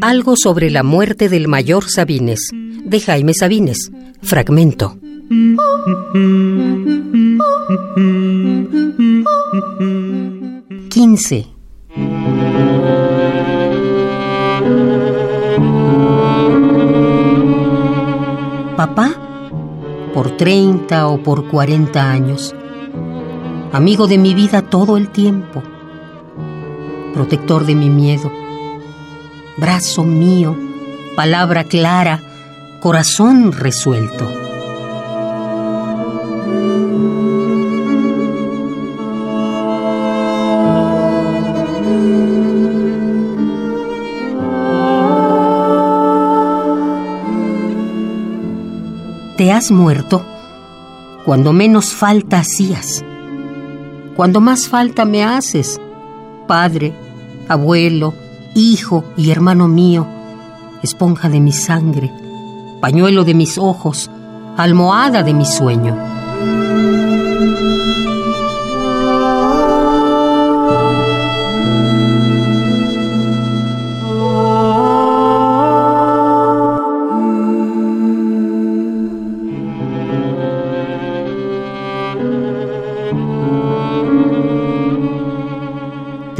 Algo sobre la muerte del mayor Sabines, de Jaime Sabines. Fragmento. Quince. Papá, por treinta o por cuarenta años, amigo de mi vida todo el tiempo, protector de mi miedo, brazo mío, palabra clara, corazón resuelto. Te has muerto cuando menos falta hacías, cuando más falta me haces, padre, abuelo, hijo y hermano mío, esponja de mi sangre, pañuelo de mis ojos, almohada de mi sueño.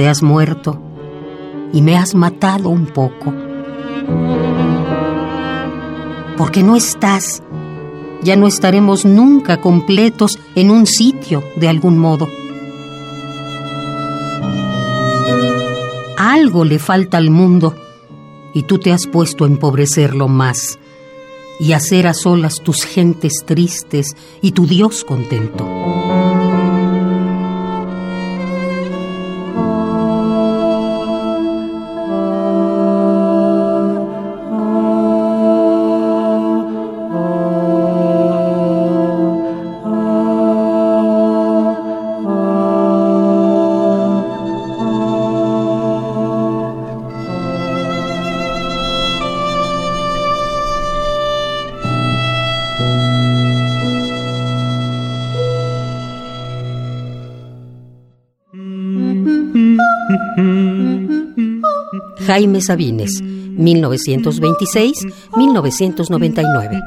Te has muerto y me has matado un poco. Porque no estás, ya no estaremos nunca completos en un sitio de algún modo. Algo le falta al mundo y tú te has puesto a empobrecerlo más y hacer a solas tus gentes tristes y tu Dios contento. Jaime Sabines, 1926-1999.